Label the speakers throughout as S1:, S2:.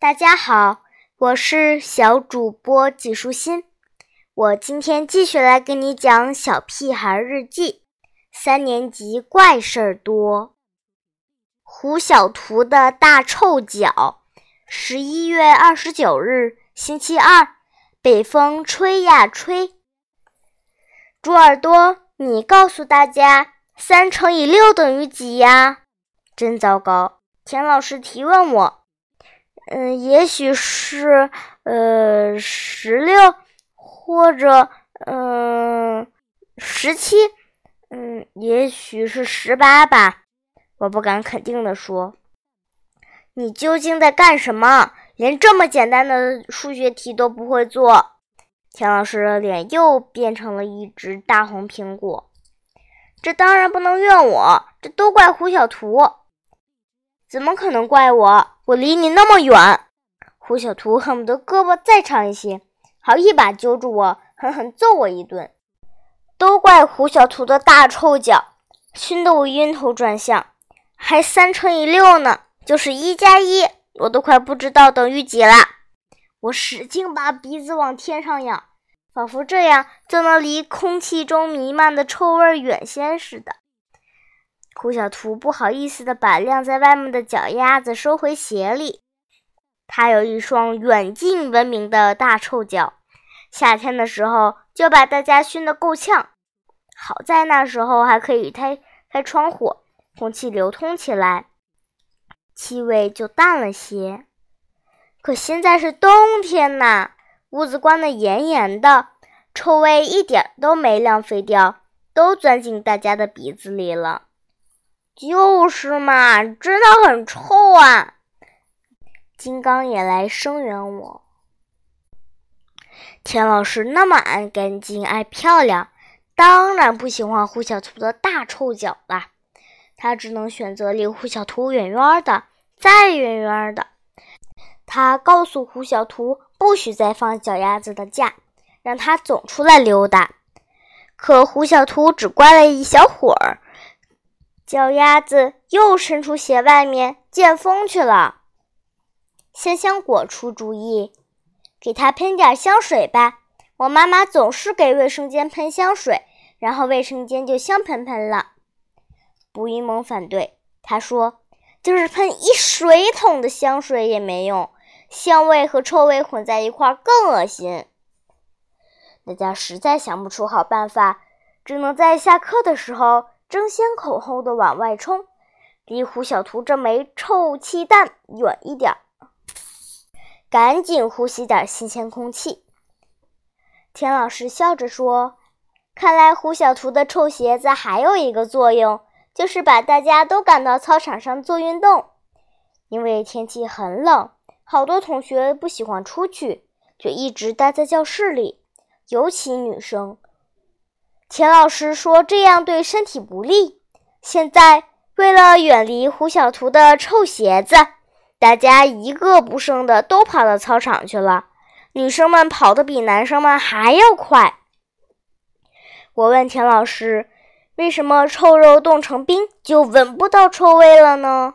S1: 大家好，我是小主播纪舒心。我今天继续来给你讲《小屁孩日记》，三年级怪事儿多。胡小图的大臭脚。十一月二十九日，星期二，北风吹呀吹。猪耳朵，你告诉大家，三乘以六等于几呀？真糟糕！田老师提问我。嗯，也许是呃十六，或者嗯十七，嗯，也许是十八吧。我不敢肯定的说。你究竟在干什么？连这么简单的数学题都不会做？田老师的脸又变成了一只大红苹果。这当然不能怨我，这都怪胡小图。怎么可能怪我？我离你那么远。胡小图恨不得胳膊再长一些，好一把揪住我，狠狠揍我一顿。都怪胡小图的大臭脚，熏得我晕头转向。还三乘以六呢，就是一加一，我都快不知道等于几了。我使劲把鼻子往天上仰，仿佛这样就能离空气中弥漫的臭味远些似的。胡小图不好意思地把晾在外面的脚丫子收回鞋里。他有一双远近闻名的大臭脚，夏天的时候就把大家熏得够呛。好在那时候还可以开开窗户，空气流通起来，气味就淡了些。可现在是冬天呐，屋子关得严严的，臭味一点都没浪费掉，都钻进大家的鼻子里了。就是嘛，真的很臭啊！金刚也来声援我。田老师那么爱干净、爱漂亮，当然不喜欢胡小图的大臭脚了。他只能选择离胡小图远远的，再远远的。他告诉胡小图不许再放脚丫子的假，让他总出来溜达。可胡小图只乖了一小会儿。脚丫子又伸出鞋外面见风去了。香香果出主意，给他喷点香水吧。我妈妈总是给卫生间喷香水，然后卫生间就香喷喷了。卜一萌反对，他说：“就是喷一水桶的香水也没用，香味和臭味混在一块儿更恶心。”大家实在想不出好办法，只能在下课的时候。争先恐后的往外冲，离胡小图这枚臭气弹远一点，赶紧呼吸点新鲜空气。田老师笑着说：“看来胡小图的臭鞋子还有一个作用，就是把大家都赶到操场上做运动。因为天气很冷，好多同学不喜欢出去，就一直待在教室里，尤其女生。”田老师说：“这样对身体不利。”现在，为了远离胡小图的臭鞋子，大家一个不剩的都跑到操场去了。女生们跑得比男生们还要快。我问田老师：“为什么臭肉冻成冰就闻不到臭味了呢？”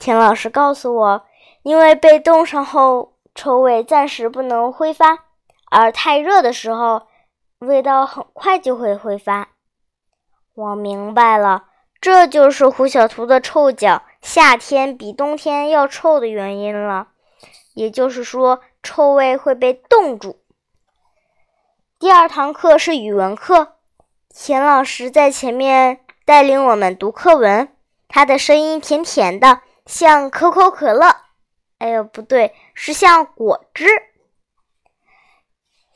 S1: 田老师告诉我：“因为被冻上后，臭味暂时不能挥发，而太热的时候。”味道很快就会挥发。我明白了，这就是胡小图的臭脚夏天比冬天要臭的原因了。也就是说，臭味会被冻住。第二堂课是语文课，田老师在前面带领我们读课文，他的声音甜甜的，像可口可乐。哎呦，不对，是像果汁。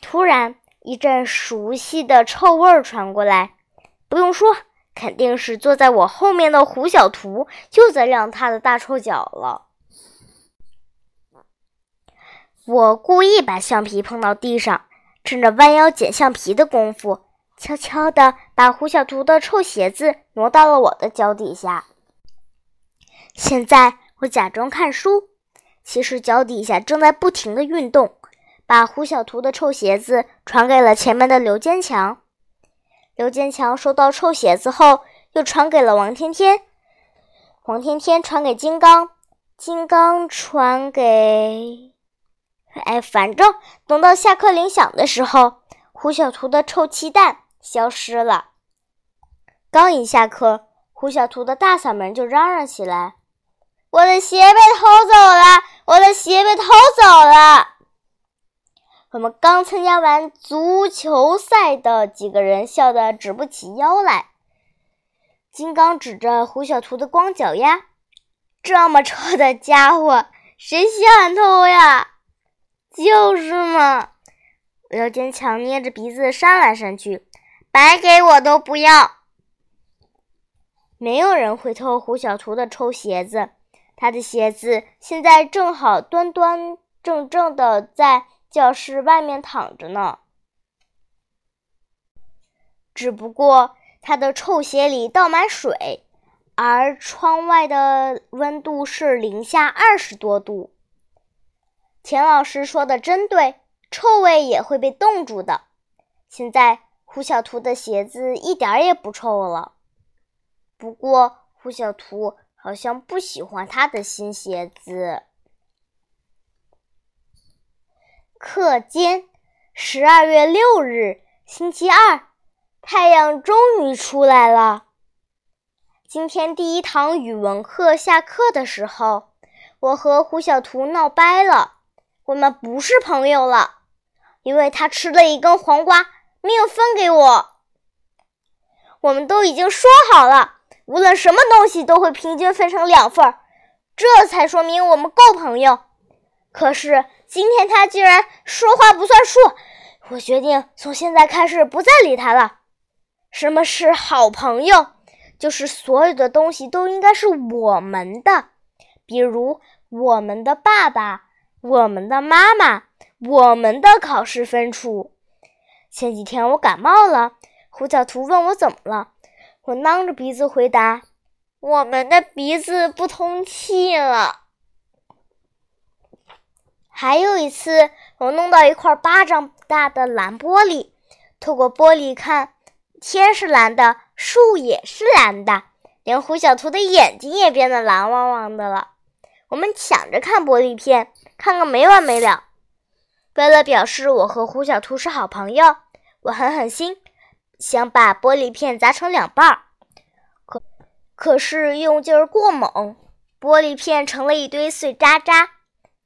S1: 突然。一阵熟悉的臭味儿传过来，不用说，肯定是坐在我后面的胡小图又在晾他的大臭脚了。我故意把橡皮碰到地上，趁着弯腰捡橡皮的功夫，悄悄地把胡小图的臭鞋子挪到了我的脚底下。现在我假装看书，其实脚底下正在不停地运动。把胡小图的臭鞋子传给了前面的刘坚强，刘坚强收到臭鞋子后，又传给了王天天，王天天传给金刚，金刚传给……哎，反正等到下课铃响的时候，胡小图的臭气蛋消失了。刚一下课，胡小图的大嗓门就嚷嚷起来：“我的鞋被偷走了！我的鞋被偷走了！”我们刚参加完足球赛的几个人笑得直不起腰来。金刚指着胡小图的光脚丫：“这么臭的家伙，谁稀罕偷呀？”“就是嘛！”我坚强捏着鼻子扇来扇去，“白给我都不要。”没有人会偷胡小图的臭鞋子，他的鞋子现在正好端端正正的在教室外面躺着呢。只不过他的臭鞋里倒满水，而窗外的温度是零下二十多度。钱老师说的真对，臭味也会被冻住的。现在胡小图的鞋子一点也不臭了。不过，胡小图好像不喜欢他的新鞋子。课间，十二月六日，星期二，太阳终于出来了。今天第一堂语文课下课的时候，我和胡小图闹掰了，我们不是朋友了，因为他吃了一根黄瓜，没有分给我。我们都已经说好了。无论什么东西都会平均分成两份，这才说明我们够朋友。可是今天他居然说话不算数，我决定从现在开始不再理他了。什么是好朋友？就是所有的东西都应该是我们的，比如我们的爸爸、我们的妈妈、我们的考试分数。前几天我感冒了，胡小图问我怎么了。我囔着鼻子回答：“我们的鼻子不通气了。”还有一次，我弄到一块巴掌大的蓝玻璃，透过玻璃看，天是蓝的，树也是蓝的，连胡小图的眼睛也变得蓝汪汪的了。我们抢着看玻璃片，看个没完没了。为了表示我和胡小图是好朋友，我狠狠心。想把玻璃片砸成两半儿，可可是用劲儿过猛，玻璃片成了一堆碎渣渣。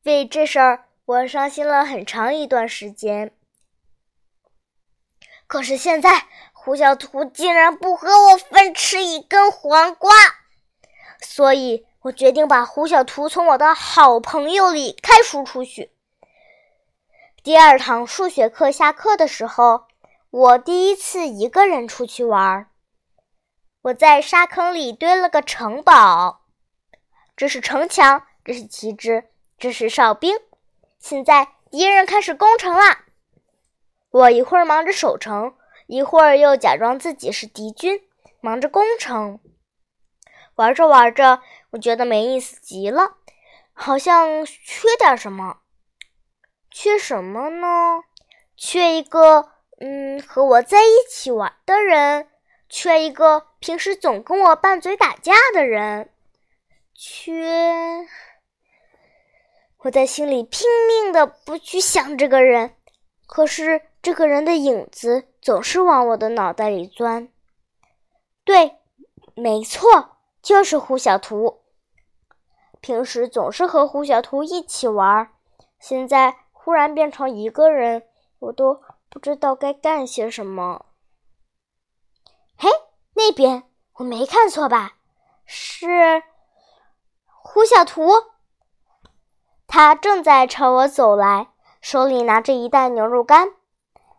S1: 为这事儿，我伤心了很长一段时间。可是现在，胡小图竟然不和我分吃一根黄瓜，所以我决定把胡小图从我的好朋友里开除出去。第二堂数学课下课的时候。我第一次一个人出去玩儿，我在沙坑里堆了个城堡，这是城墙，这是旗帜，这是哨兵。现在敌人开始攻城啦！我一会儿忙着守城，一会儿又假装自己是敌军，忙着攻城。玩着玩着，我觉得没意思极了，好像缺点什么。缺什么呢？缺一个。嗯，和我在一起玩的人，缺一个平时总跟我拌嘴打架的人，缺。我在心里拼命的不去想这个人，可是这个人的影子总是往我的脑袋里钻。对，没错，就是胡小图。平时总是和胡小图一起玩，现在忽然变成一个人，我都。不知道该干些什么。嘿，那边我没看错吧？是胡小图，他正在朝我走来，手里拿着一袋牛肉干。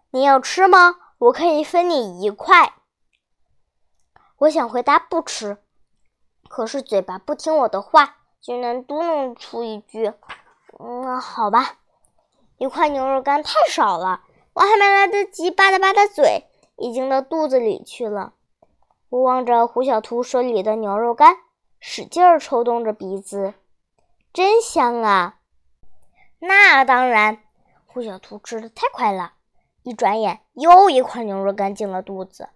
S1: 你要吃吗？我可以分你一块。我想回答不吃，可是嘴巴不听我的话，竟然嘟囔出一句：“嗯，好吧。”一块牛肉干太少了。我还没来得及吧嗒吧嗒嘴，已经到肚子里去了。我望着胡小图手里的牛肉干，使劲儿抽动着鼻子，真香啊！那当然，胡小图吃的太快了，一转眼又一块牛肉干进了肚子。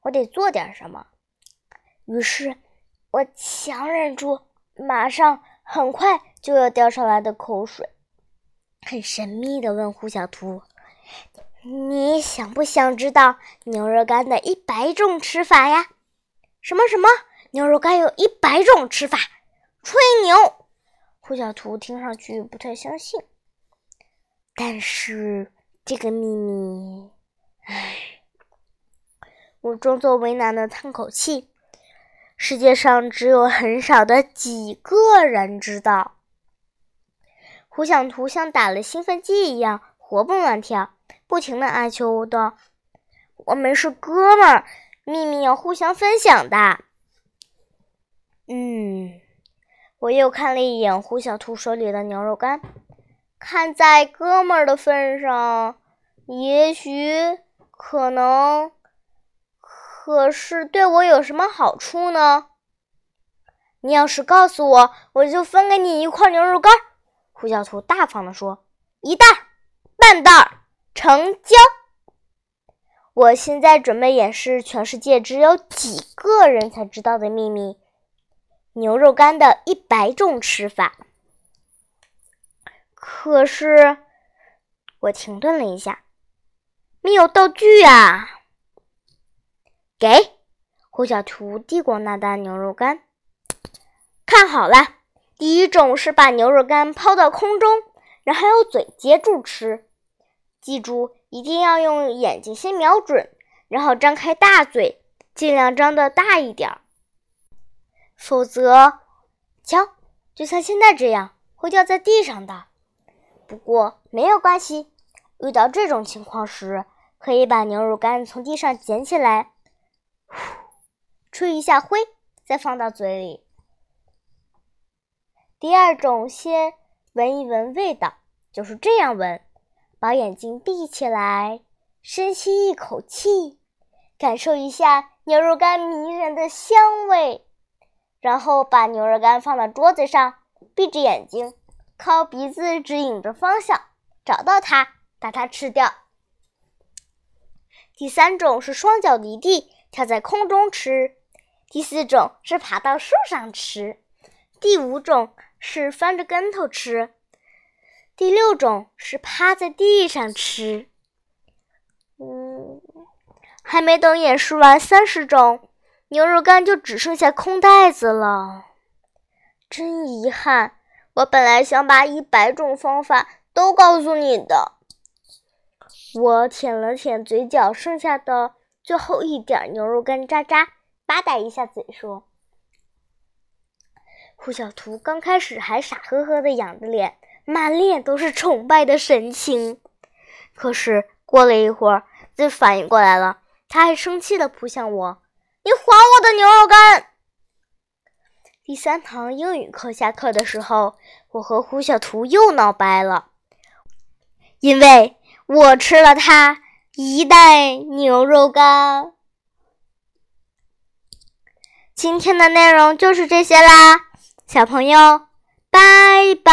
S1: 我得做点什么，于是我强忍住，马上很快就要掉上来的口水，很神秘的问胡小图：“你想不想知道牛肉干的一百种吃法呀？”“什么什么？牛肉干有一百种吃法？吹牛！”胡小图听上去不太相信。但是这个秘密，唉，我装作为难的叹口气。世界上只有很少的几个人知道。胡小图像打了兴奋剂一样活蹦乱跳，不停的哀求道：“我们是哥们儿，秘密要互相分享的。”嗯，我又看了一眼胡小图手里的牛肉干，看在哥们儿的份上，也许，可能。可是对我有什么好处呢？你要是告诉我，我就分给你一块牛肉干。”胡小图大方地说，“一袋、半袋，成交。”我现在准备演示全世界只有几个人才知道的秘密——牛肉干的一百种吃法。可是，我停顿了一下，没有道具啊。给胡小图递过那袋牛肉干，看好了，第一种是把牛肉干抛到空中，然后用嘴接住吃。记住，一定要用眼睛先瞄准，然后张开大嘴，尽量张的大一点，否则，瞧，就像现在这样，会掉在地上的。不过没有关系，遇到这种情况时，可以把牛肉干从地上捡起来。吹一下灰，再放到嘴里。第二种，先闻一闻味道，就是这样闻：把眼睛闭起来，深吸一口气，感受一下牛肉干迷人的香味。然后把牛肉干放到桌子上，闭着眼睛，靠鼻子指引着方向，找到它，把它吃掉。第三种是双脚离地。跳在空中吃，第四种是爬到树上吃，第五种是翻着跟头吃，第六种是趴在地上吃。嗯，还没等演示完三十种，牛肉干就只剩下空袋子了，真遗憾！我本来想把一百种方法都告诉你的。我舔了舔嘴角剩下的。最后一点牛肉干渣渣，吧嗒一下嘴说：“胡小图刚开始还傻呵呵的仰着脸，满脸都是崇拜的神情。可是过了一会儿，就反应过来了，他还生气的扑向我：‘你还我的牛肉干！’第三堂英语课下课的时候，我和胡小图又闹掰了，因为我吃了他。”一袋牛肉干。今天的内容就是这些啦，小朋友，拜拜。